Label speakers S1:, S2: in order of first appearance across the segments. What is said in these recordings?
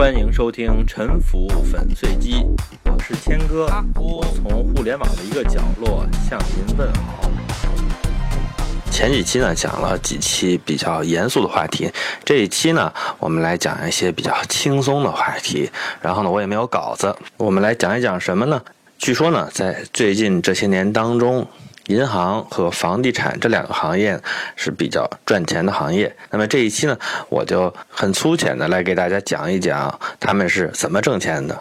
S1: 欢迎收听《沉浮粉碎机》，我是谦哥，我从互联网的一个角落向您问好。前几期呢讲了几期比较严肃的话题，这一期呢我们来讲一些比较轻松的话题。然后呢我也没有稿子，我们来讲一讲什么呢？据说呢在最近这些年当中。银行和房地产这两个行业是比较赚钱的行业。那么这一期呢，我就很粗浅的来给大家讲一讲他们是怎么挣钱的。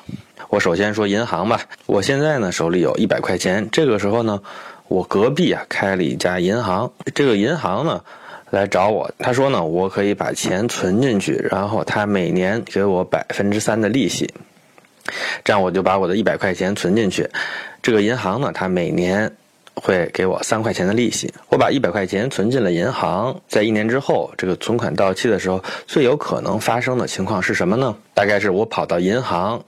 S1: 我首先说银行吧。我现在呢手里有一百块钱，这个时候呢，我隔壁啊开了一家银行。这个银行呢来找我，他说呢我可以把钱存进去，然后他每年给我百分之三的利息。这样我就把我的一百块钱存进去。这个银行呢，它每年。会给我三块钱的利息。我把一百块钱存进了银行，在一年之后，这个存款到期的时候，最有可能发生的情况是什么呢？大概是我跑到银行，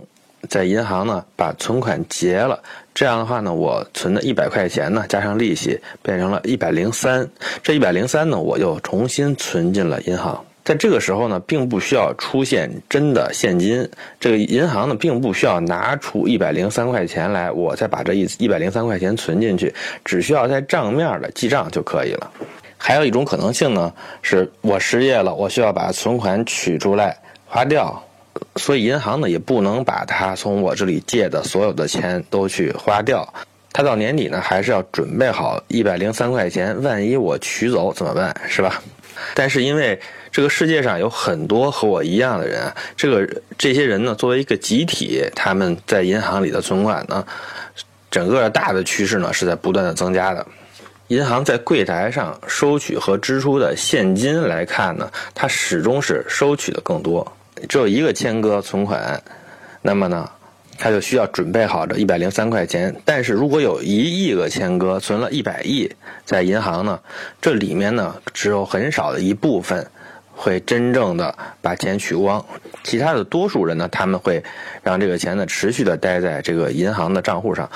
S1: 在银行呢把存款结了。这样的话呢，我存的一百块钱呢加上利息变成了一百零三。这一百零三呢，我又重新存进了银行。在这个时候呢，并不需要出现真的现金，这个银行呢，并不需要拿出一百零三块钱来，我再把这一一百零三块钱存进去，只需要在账面的记账就可以了。还有一种可能性呢，是我失业了，我需要把存款取出来花掉，所以银行呢也不能把它从我这里借的所有的钱都去花掉，它到年底呢还是要准备好一百零三块钱，万一我取走怎么办？是吧？但是因为这个世界上有很多和我一样的人，这个这些人呢，作为一个集体，他们在银行里的存款呢，整个大的趋势呢是在不断的增加的。银行在柜台上收取和支出的现金来看呢，它始终是收取的更多。只有一个千哥存款，那么呢，他就需要准备好这一百零三块钱。但是如果有一亿个千哥存了一百亿在银行呢，这里面呢只有很少的一部分。会真正的把钱取光，其他的多数人呢，他们会让这个钱呢持续的待在这个银行的账户上，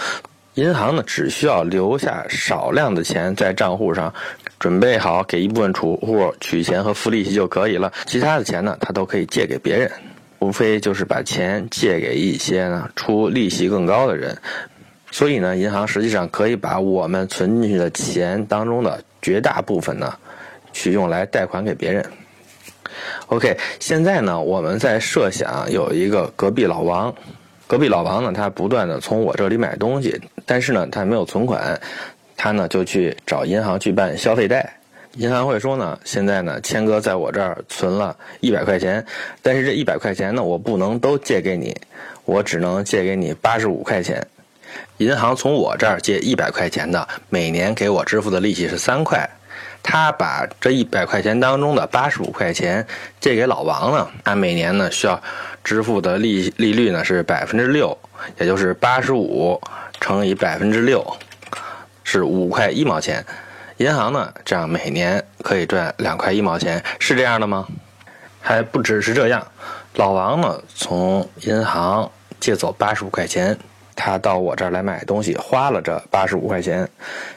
S1: 银行呢只需要留下少量的钱在账户上，准备好给一部分储户取钱和付利息就可以了，其他的钱呢，他都可以借给别人，无非就是把钱借给一些呢出利息更高的人，所以呢，银行实际上可以把我们存进去的钱当中的绝大部分呢，去用来贷款给别人。OK，现在呢，我们在设想有一个隔壁老王，隔壁老王呢，他不断的从我这里买东西，但是呢，他没有存款，他呢就去找银行去办消费贷，银行会说呢，现在呢，谦哥在我这儿存了一百块钱，但是这一百块钱呢，我不能都借给你，我只能借给你八十五块钱，银行从我这儿借一百块钱的，每年给我支付的利息是三块。他把这一百块钱当中的八十五块钱借给老王呢，他每年呢需要支付的利利率呢是百分之六，也就是八十五乘以百分之六，是五块一毛钱。银行呢这样每年可以赚两块一毛钱，是这样的吗？还不只是这样，老王呢从银行借走八十五块钱。他到我这儿来买东西，花了这八十五块钱，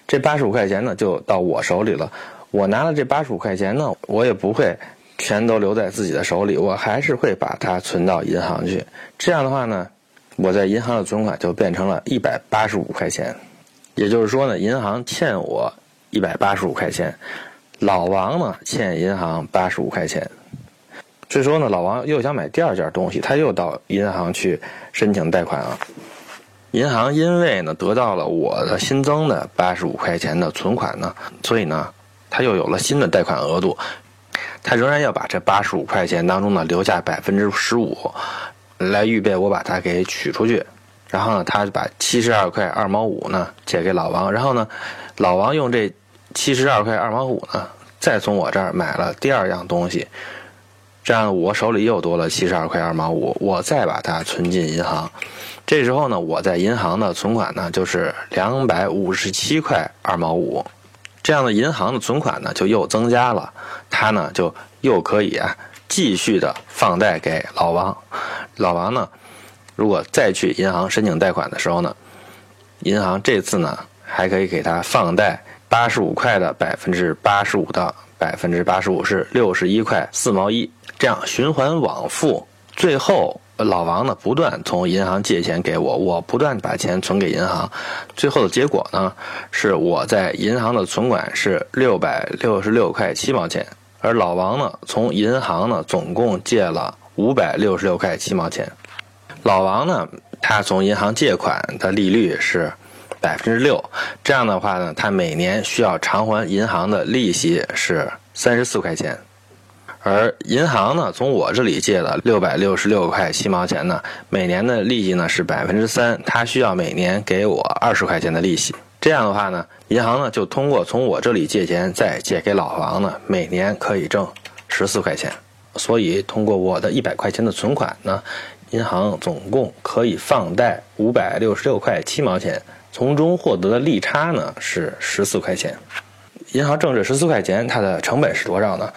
S1: 这八十五块钱呢就到我手里了。我拿了这八十五块钱呢，我也不会全都留在自己的手里，我还是会把它存到银行去。这样的话呢，我在银行的存款就变成了一百八十五块钱。也就是说呢，银行欠我一百八十五块钱，老王呢欠银行八十五块钱。这时候呢，老王又想买第二件东西，他又到银行去申请贷款了。银行因为呢得到了我的新增的八十五块钱的存款呢，所以呢，他又有了新的贷款额度，他仍然要把这八十五块钱当中呢留下百分之十五，来预备我把它给取出去，然后呢，他就把七十二块二毛五呢借给老王，然后呢，老王用这七十二块二毛五呢再从我这儿买了第二样东西，这样我手里又多了七十二块二毛五，我再把它存进银行。这时候呢，我在银行的存款呢就是两百五十七块二毛五，这样的银行的存款呢就又增加了，他呢就又可以啊继续的放贷给老王，老王呢如果再去银行申请贷款的时候呢，银行这次呢还可以给他放贷八十五块的百分之八十五的百分之八十五是六十一块四毛一，这样循环往复，最后。老王呢不断从银行借钱给我，我不断把钱存给银行，最后的结果呢是我在银行的存款是六百六十六块七毛钱，而老王呢从银行呢总共借了五百六十六块七毛钱。老王呢他从银行借款的利率是百分之六，这样的话呢他每年需要偿还银行的利息是三十四块钱。而银行呢，从我这里借的六百六十六块七毛钱呢，每年的利息呢是百分之三，他需要每年给我二十块钱的利息。这样的话呢，银行呢就通过从我这里借钱再借给老王呢，每年可以挣十四块钱。所以通过我的一百块钱的存款呢，银行总共可以放贷五百六十六块七毛钱，从中获得的利差呢是十四块钱。银行挣这十四块钱，它的成本是多少呢？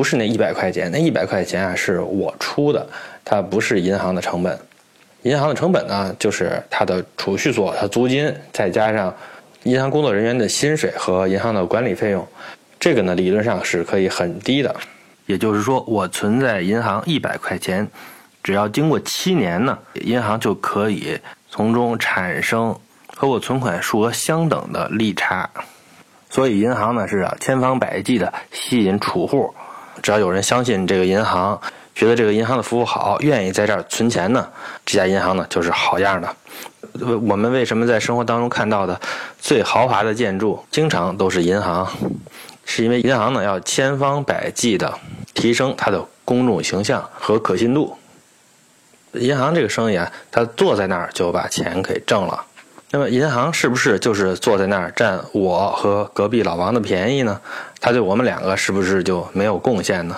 S1: 不是那一百块钱，那一百块钱啊是我出的，它不是银行的成本。银行的成本呢，就是它的储蓄所、它租金，再加上银行工作人员的薪水和银行的管理费用。这个呢，理论上是可以很低的。也就是说，我存在银行一百块钱，只要经过七年呢，银行就可以从中产生和我存款数额相等的利差。所以，银行呢是千方百计的吸引储户。只要有人相信这个银行，觉得这个银行的服务好，愿意在这儿存钱呢，这家银行呢就是好样的。我们为什么在生活当中看到的最豪华的建筑，经常都是银行？是因为银行呢要千方百计的提升它的公众形象和可信度。银行这个生意啊，他坐在那儿就把钱给挣了。那么银行是不是就是坐在那儿占我和隔壁老王的便宜呢？他对我们两个是不是就没有贡献呢？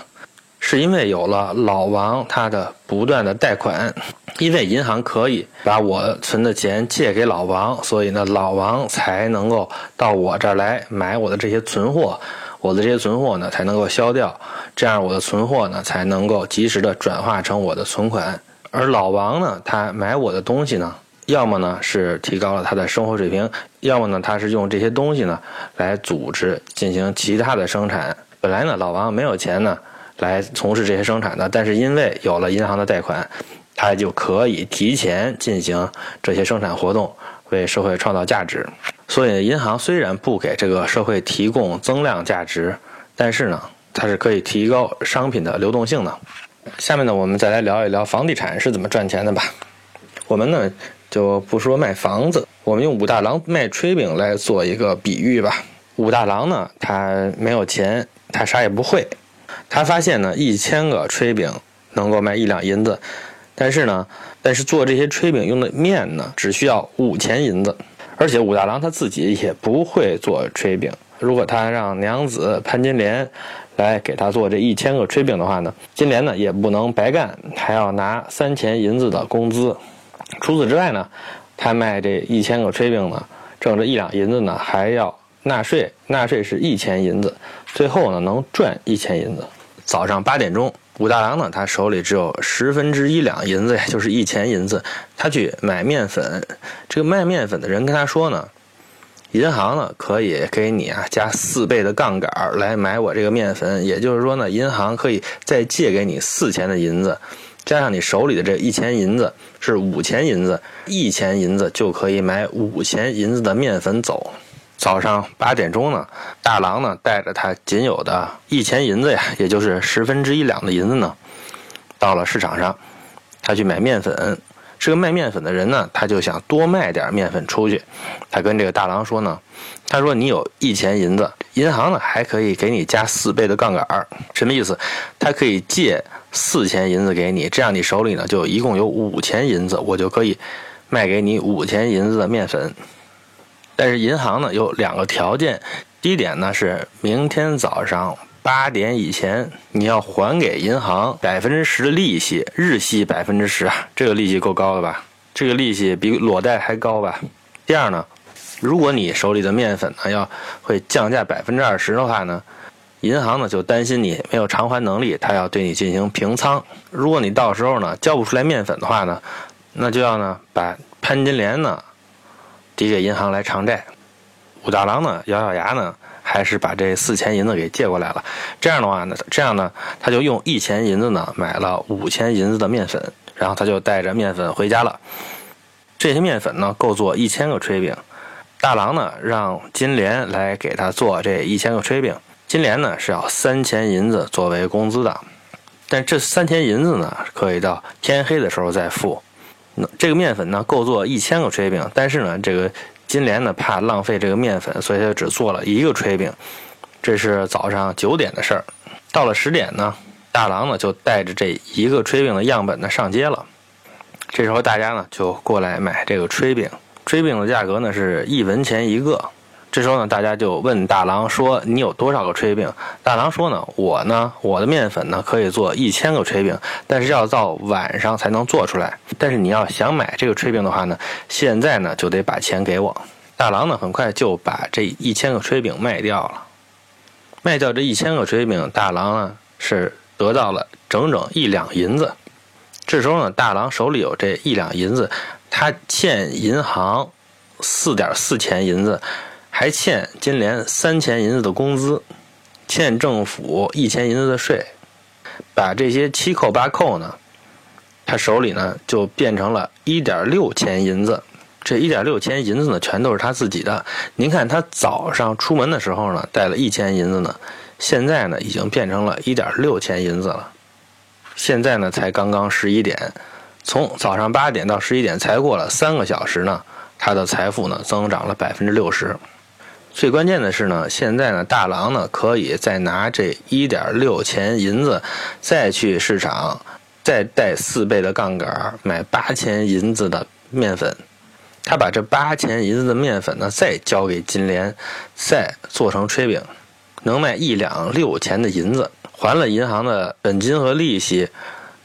S1: 是因为有了老王他的不断的贷款，因为银行可以把我存的钱借给老王，所以呢老王才能够到我这儿来买我的这些存货，我的这些存货呢才能够销掉，这样我的存货呢才能够及时的转化成我的存款，而老王呢他买我的东西呢。要么呢是提高了他的生活水平，要么呢他是用这些东西呢来组织进行其他的生产。本来呢老王没有钱呢来从事这些生产的，但是因为有了银行的贷款，他就可以提前进行这些生产活动，为社会创造价值。所以银行虽然不给这个社会提供增量价值，但是呢它是可以提高商品的流动性的。下面呢我们再来聊一聊房地产是怎么赚钱的吧。我们呢。就不说卖房子，我们用武大郎卖炊饼来做一个比喻吧。武大郎呢，他没有钱，他啥也不会。他发现呢，一千个炊饼能够卖一两银子，但是呢，但是做这些炊饼用的面呢，只需要五钱银子。而且武大郎他自己也不会做炊饼。如果他让娘子潘金莲来给他做这一千个炊饼的话呢，金莲呢也不能白干，还要拿三钱银子的工资。除此之外呢，他卖这一千个炊饼呢，挣这一两银子呢，还要纳税，纳税是一千银子，最后呢能赚一千银子。早上八点钟，武大郎呢，他手里只有十分之一两银子，也就是一钱银子，他去买面粉。这个卖面粉的人跟他说呢，银行呢可以给你啊加四倍的杠杆来买我这个面粉，也就是说呢，银行可以再借给你四钱的银子。加上你手里的这一钱银子是五钱银子，一钱银子就可以买五钱银子的面粉走。早上八点钟呢，大郎呢带着他仅有的一钱银子呀，也就是十分之一两的银子呢，到了市场上，他去买面粉。是个卖面粉的人呢，他就想多卖点面粉出去。他跟这个大郎说呢，他说你有一钱银子，银行呢还可以给你加四倍的杠杆儿，什么意思？他可以借四钱银子给你，这样你手里呢就一共有五钱银子，我就可以卖给你五钱银子的面粉。但是银行呢有两个条件，第一点呢是明天早上。八点以前你要还给银行百分之十的利息，日息百分之十啊，这个利息够高了吧？这个利息比裸贷还高吧？第二呢，如果你手里的面粉呢要会降价百分之二十的话呢，银行呢就担心你没有偿还能力，他要对你进行平仓。如果你到时候呢交不出来面粉的话呢，那就要呢把潘金莲呢抵给银行来偿债。武大郎呢咬咬牙呢。还是把这四钱银子给借过来了，这样的话呢，这样呢，他就用一钱银子呢买了五钱银子的面粉，然后他就带着面粉回家了。这些面粉呢，够做一千个炊饼。大郎呢，让金莲来给他做这一千个炊饼。金莲呢是要三钱银子作为工资的，但这三钱银子呢，可以到天黑的时候再付。那这个面粉呢，够做一千个炊饼，但是呢，这个金莲呢怕浪费这个面粉，所以他只做了一个炊饼。这是早上九点的事儿。到了十点呢，大郎呢就带着这一个炊饼的样本呢上街了。这时候大家呢就过来买这个炊饼，炊饼的价格呢是一文钱一个。这时候呢，大家就问大郎说：“你有多少个炊饼？”大郎说：“呢，我呢，我的面粉呢可以做一千个炊饼，但是要到晚上才能做出来。但是你要想买这个炊饼的话呢，现在呢就得把钱给我。”大郎呢很快就把这一千个炊饼卖掉了。卖掉这一千个炊饼，大郎呢是得到了整整一两银子。这时候呢，大郎手里有这一两银子，他欠银行四点四钱银子。还欠金莲三钱银子的工资，欠政府一钱银子的税，把这些七扣八扣呢，他手里呢就变成了一点六钱银子。这一点六钱银子呢，全都是他自己的。您看他早上出门的时候呢，带了一钱银子呢，现在呢已经变成了一点六钱银子了。现在呢才刚刚十一点，从早上八点到十一点才过了三个小时呢，他的财富呢增长了百分之六十。最关键的是呢，现在呢，大郎呢可以再拿这一点六钱银子，再去市场，再带四倍的杠杆买八钱银子的面粉。他把这八钱银子的面粉呢，再交给金莲，再做成炊饼，能卖一两六钱的银子，还了银行的本金和利息，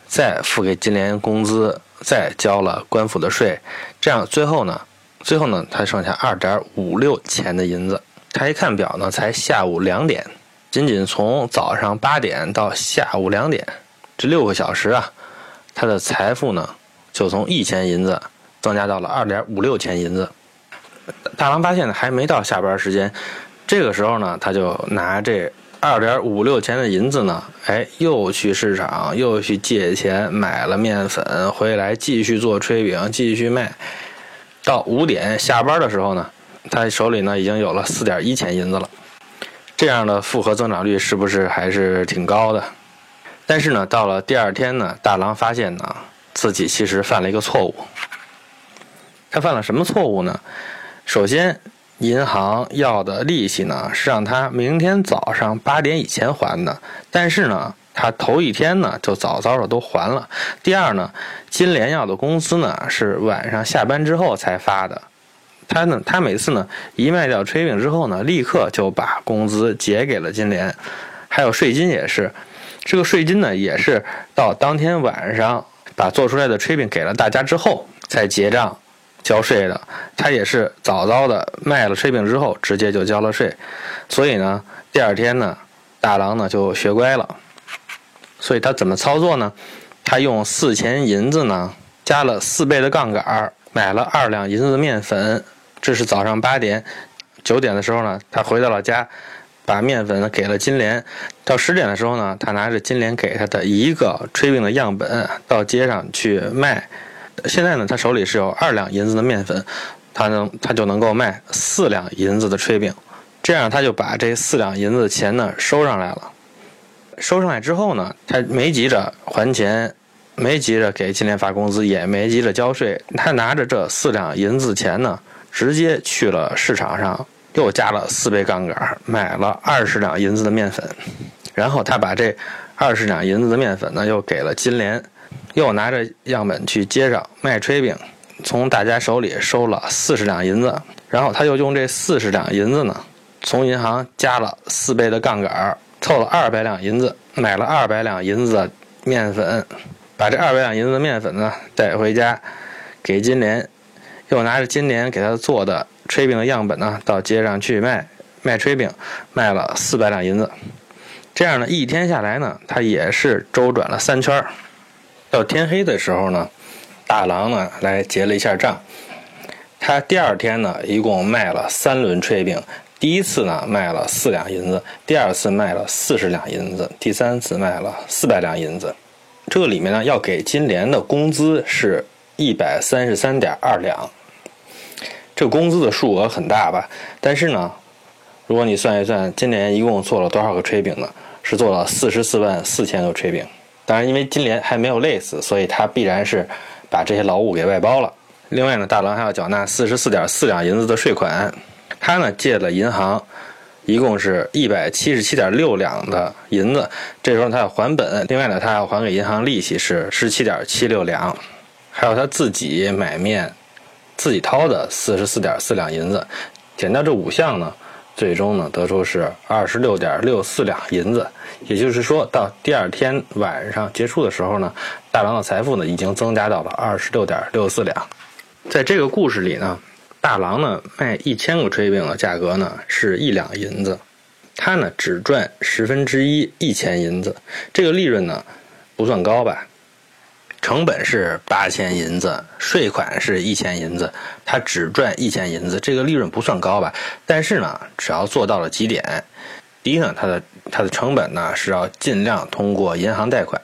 S1: 再付给金莲工资，再交了官府的税，这样最后呢。最后呢，他剩下二点五六钱的银子。他一看表呢，才下午两点。仅仅从早上八点到下午两点，这六个小时啊，他的财富呢，就从一钱银子增加到了二点五六钱银子。大郎发现呢，还没到下班时间，这个时候呢，他就拿这二点五六钱的银子呢，哎，又去市场，又去借钱买了面粉，回来继续做炊饼，继续卖。到五点下班的时候呢，他手里呢已经有了四点一钱银子了。这样的复合增长率是不是还是挺高的？但是呢，到了第二天呢，大郎发现呢自己其实犯了一个错误。他犯了什么错误呢？首先，银行要的利息呢是让他明天早上八点以前还的，但是呢。他头一天呢就早早的都还了。第二呢，金莲要的工资呢是晚上下班之后才发的。他呢，他每次呢一卖掉炊饼之后呢，立刻就把工资结给了金莲，还有税金也是。这个税金呢也是到当天晚上把做出来的炊饼给了大家之后才结账交税的。他也是早早的卖了炊饼之后直接就交了税。所以呢，第二天呢，大郎呢就学乖了。所以他怎么操作呢？他用四钱银子呢，加了四倍的杠杆，买了二两银子的面粉。这是早上八点、九点的时候呢，他回到了家，把面粉给了金莲。到十点的时候呢，他拿着金莲给他的一个炊饼的样本到街上去卖。现在呢，他手里是有二两银子的面粉，他能他就能够卖四两银子的炊饼。这样他就把这四两银子的钱呢收上来了。收上来之后呢，他没急着还钱，没急着给金莲发工资，也没急着交税。他拿着这四两银子钱呢，直接去了市场上，又加了四倍杠杆，买了二十两银子的面粉。然后他把这二十两银子的面粉呢，又给了金莲，又拿着样本去街上卖炊饼，从大家手里收了四十两银子。然后他又用这四十两银子呢，从银行加了四倍的杠杆。凑了二百两银子，买了二百两银子的面粉，把这二百两银子的面粉呢带回家，给金莲，又拿着金莲给他做的炊饼的样本呢到街上去卖，卖炊饼，卖了四百两银子。这样呢，一天下来呢，他也是周转了三圈到天黑的时候呢，大郎呢来结了一下账，他第二天呢一共卖了三轮炊饼。第一次呢卖了四两银子，第二次卖了四十两银子，第三次卖了四百两银子。这里面呢，要给金莲的工资是一百三十三点二两，这工资的数额很大吧？但是呢，如果你算一算，金莲一共做了多少个炊饼呢？是做了四十四万四千个炊饼。当然，因为金莲还没有累死，所以他必然是把这些劳务给外包了。另外呢，大郎还要缴纳四十四点四两银子的税款。他呢借了银行一共是一百七十七点六两的银子，这时候他要还本。另外呢，他要还给银行利息是十七点七六两，还有他自己买面自己掏的四十四点四两银子。减掉这五项呢。最终呢，得出是二十六点六四两银子，也就是说到第二天晚上结束的时候呢，大郎的财富呢已经增加到了二十六点六四两。在这个故事里呢，大郎呢卖一千个炊饼的价格呢是一两银子，他呢只赚十分之一一钱银子，这个利润呢不算高吧？成本是八千银子，税款是一千银子，他只赚一千银子，这个利润不算高吧？但是呢，只要做到了几点：第一呢，它的它的成本呢是要尽量通过银行贷款；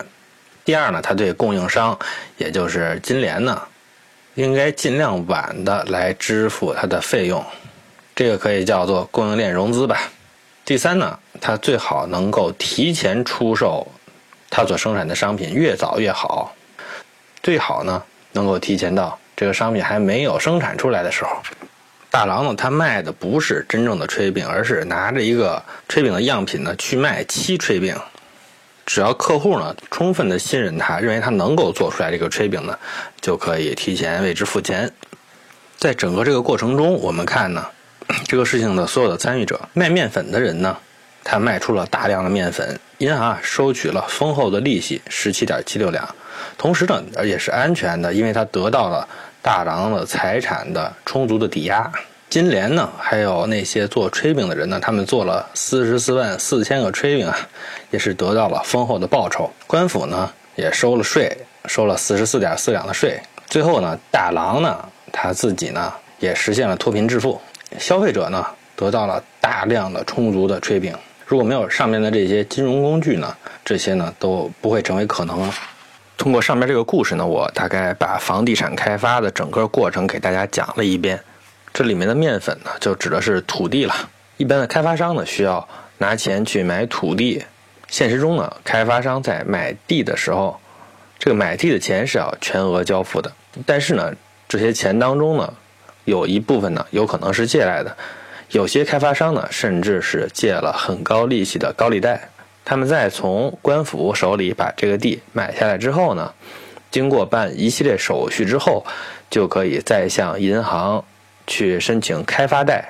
S1: 第二呢，他对供应商，也就是金莲呢，应该尽量晚的来支付他的费用，这个可以叫做供应链融资吧；第三呢，他最好能够提前出售他所生产的商品，越早越好。最好呢，能够提前到这个商品还没有生产出来的时候。大郎呢，他卖的不是真正的炊饼，而是拿着一个炊饼的样品呢去卖七炊饼。只要客户呢充分的信任他，认为他能够做出来这个炊饼呢，就可以提前为之付钱。在整个这个过程中，我们看呢，这个事情的所有的参与者，卖面粉的人呢，他卖出了大量的面粉，银行收取了丰厚的利息，十七点七六两。同时呢，而且是安全的，因为他得到了大郎的财产的充足的抵押。金莲呢，还有那些做炊饼的人呢，他们做了四十四万四千个炊饼啊，也是得到了丰厚的报酬。官府呢，也收了税，收了四十四点四两的税。最后呢，大郎呢，他自己呢，也实现了脱贫致富。消费者呢，得到了大量的充足的炊饼。如果没有上面的这些金融工具呢，这些呢，都不会成为可能。通过上面这个故事呢，我大概把房地产开发的整个过程给大家讲了一遍。这里面的面粉呢，就指的是土地了。一般的开发商呢，需要拿钱去买土地。现实中呢，开发商在买地的时候，这个买地的钱是要全额交付的。但是呢，这些钱当中呢，有一部分呢，有可能是借来的。有些开发商呢，甚至是借了很高利息的高利贷。他们在从官府手里把这个地买下来之后呢，经过办一系列手续之后，就可以再向银行去申请开发贷。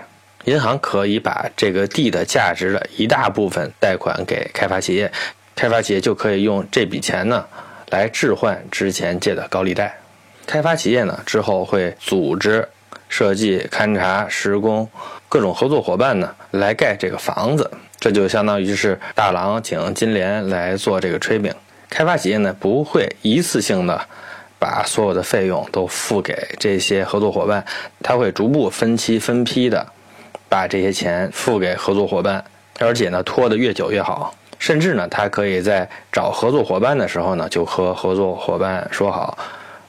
S1: 银行可以把这个地的价值的一大部分贷款给开发企业，开发企业就可以用这笔钱呢来置换之前借的高利贷。开发企业呢之后会组织设计、勘察、施工各种合作伙伴呢来盖这个房子。这就相当于是大郎请金莲来做这个炊饼，开发企业呢不会一次性的把所有的费用都付给这些合作伙伴，他会逐步分期分批的把这些钱付给合作伙伴，而且呢拖得越久越好，甚至呢他可以在找合作伙伴的时候呢就和合作伙伴说好，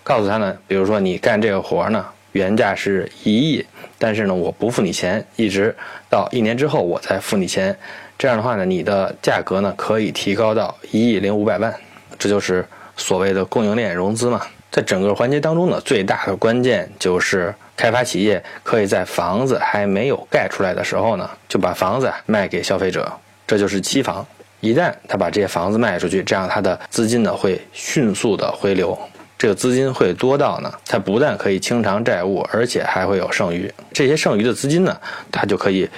S1: 告诉他呢，比如说你干这个活呢原价是一亿，但是呢我不付你钱，一直到一年之后我才付你钱。这样的话呢，你的价格呢可以提高到一亿零五百万，这就是所谓的供应链融资嘛。在整个环节当中呢，最大的关键就是开发企业可以在房子还没有盖出来的时候呢，就把房子卖给消费者，这就是期房。一旦他把这些房子卖出去，这样他的资金呢会迅速的回流，这个资金会多到呢，他不但可以清偿债务，而且还会有剩余。这些剩余的资金呢，他就可以。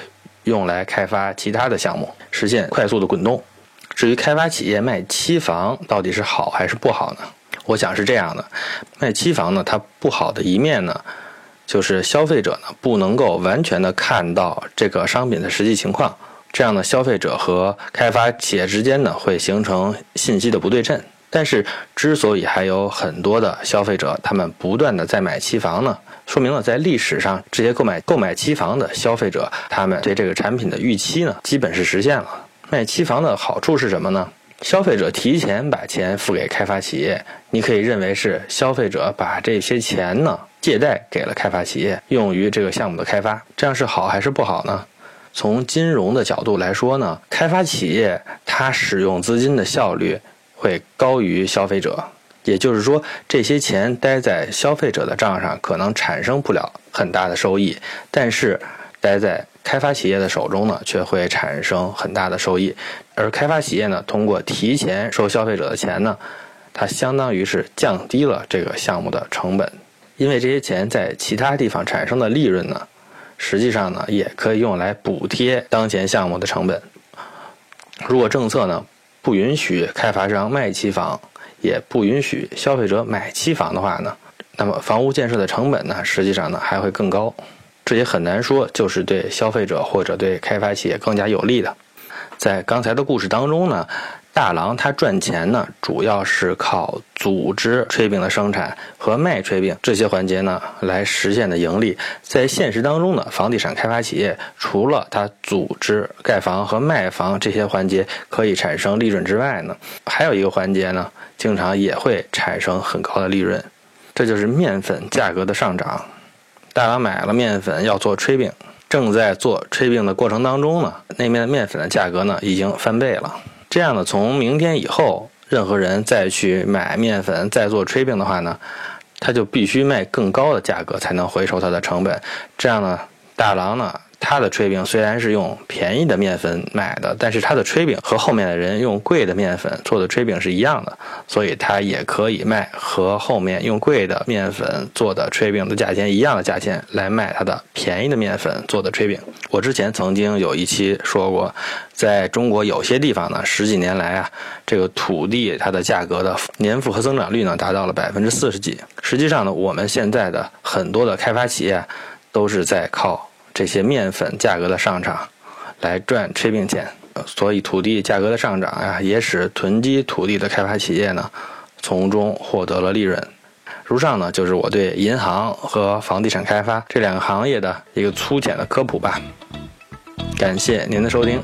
S1: 用来开发其他的项目，实现快速的滚动。至于开发企业卖期房到底是好还是不好呢？我想是这样的：卖期房呢，它不好的一面呢，就是消费者呢不能够完全的看到这个商品的实际情况，这样呢，消费者和开发企业之间呢会形成信息的不对称。但是，之所以还有很多的消费者，他们不断的在买期房呢，说明了在历史上这些购买购买期房的消费者，他们对这个产品的预期呢，基本是实现了。卖期房的好处是什么呢？消费者提前把钱付给开发企业，你可以认为是消费者把这些钱呢借贷给了开发企业，用于这个项目的开发，这样是好还是不好呢？从金融的角度来说呢，开发企业它使用资金的效率会高于消费者，也就是说，这些钱待在消费者的账上可能产生不了很大的收益，但是待在开发企业的手中呢，却会产生很大的收益。而开发企业呢，通过提前收消费者的钱呢，它相当于是降低了这个项目的成本，因为这些钱在其他地方产生的利润呢。实际上呢，也可以用来补贴当前项目的成本。如果政策呢不允许开发商卖期房，也不允许消费者买期房的话呢，那么房屋建设的成本呢，实际上呢还会更高。这也很难说就是对消费者或者对开发企业更加有利的。在刚才的故事当中呢。大郎他赚钱呢，主要是靠组织炊饼的生产和卖炊饼这些环节呢来实现的盈利。在现实当中呢，房地产开发企业除了它组织盖房和卖房这些环节可以产生利润之外呢，还有一个环节呢，经常也会产生很高的利润，这就是面粉价格的上涨。大郎买了面粉要做炊饼，正在做炊饼的过程当中呢，那面面粉的价格呢已经翻倍了。这样呢，从明天以后，任何人再去买面粉再做炊饼的话呢，他就必须卖更高的价格才能回收他的成本。这样呢，大郎呢。他的炊饼虽然是用便宜的面粉买的，但是他的炊饼和后面的人用贵的面粉做的炊饼是一样的，所以他也可以卖和后面用贵的面粉做的炊饼的价钱一样的价钱来卖他的便宜的面粉做的炊饼。我之前曾经有一期说过，在中国有些地方呢，十几年来啊，这个土地它的价格的年复合增长率呢达到了百分之四十几。实际上呢，我们现在的很多的开发企业都是在靠。这些面粉价格的上涨，来赚炊饼钱，所以土地价格的上涨呀，也使囤积土地的开发企业呢，从中获得了利润。如上呢，就是我对银行和房地产开发这两个行业的一个粗浅的科普吧。感谢您的收听。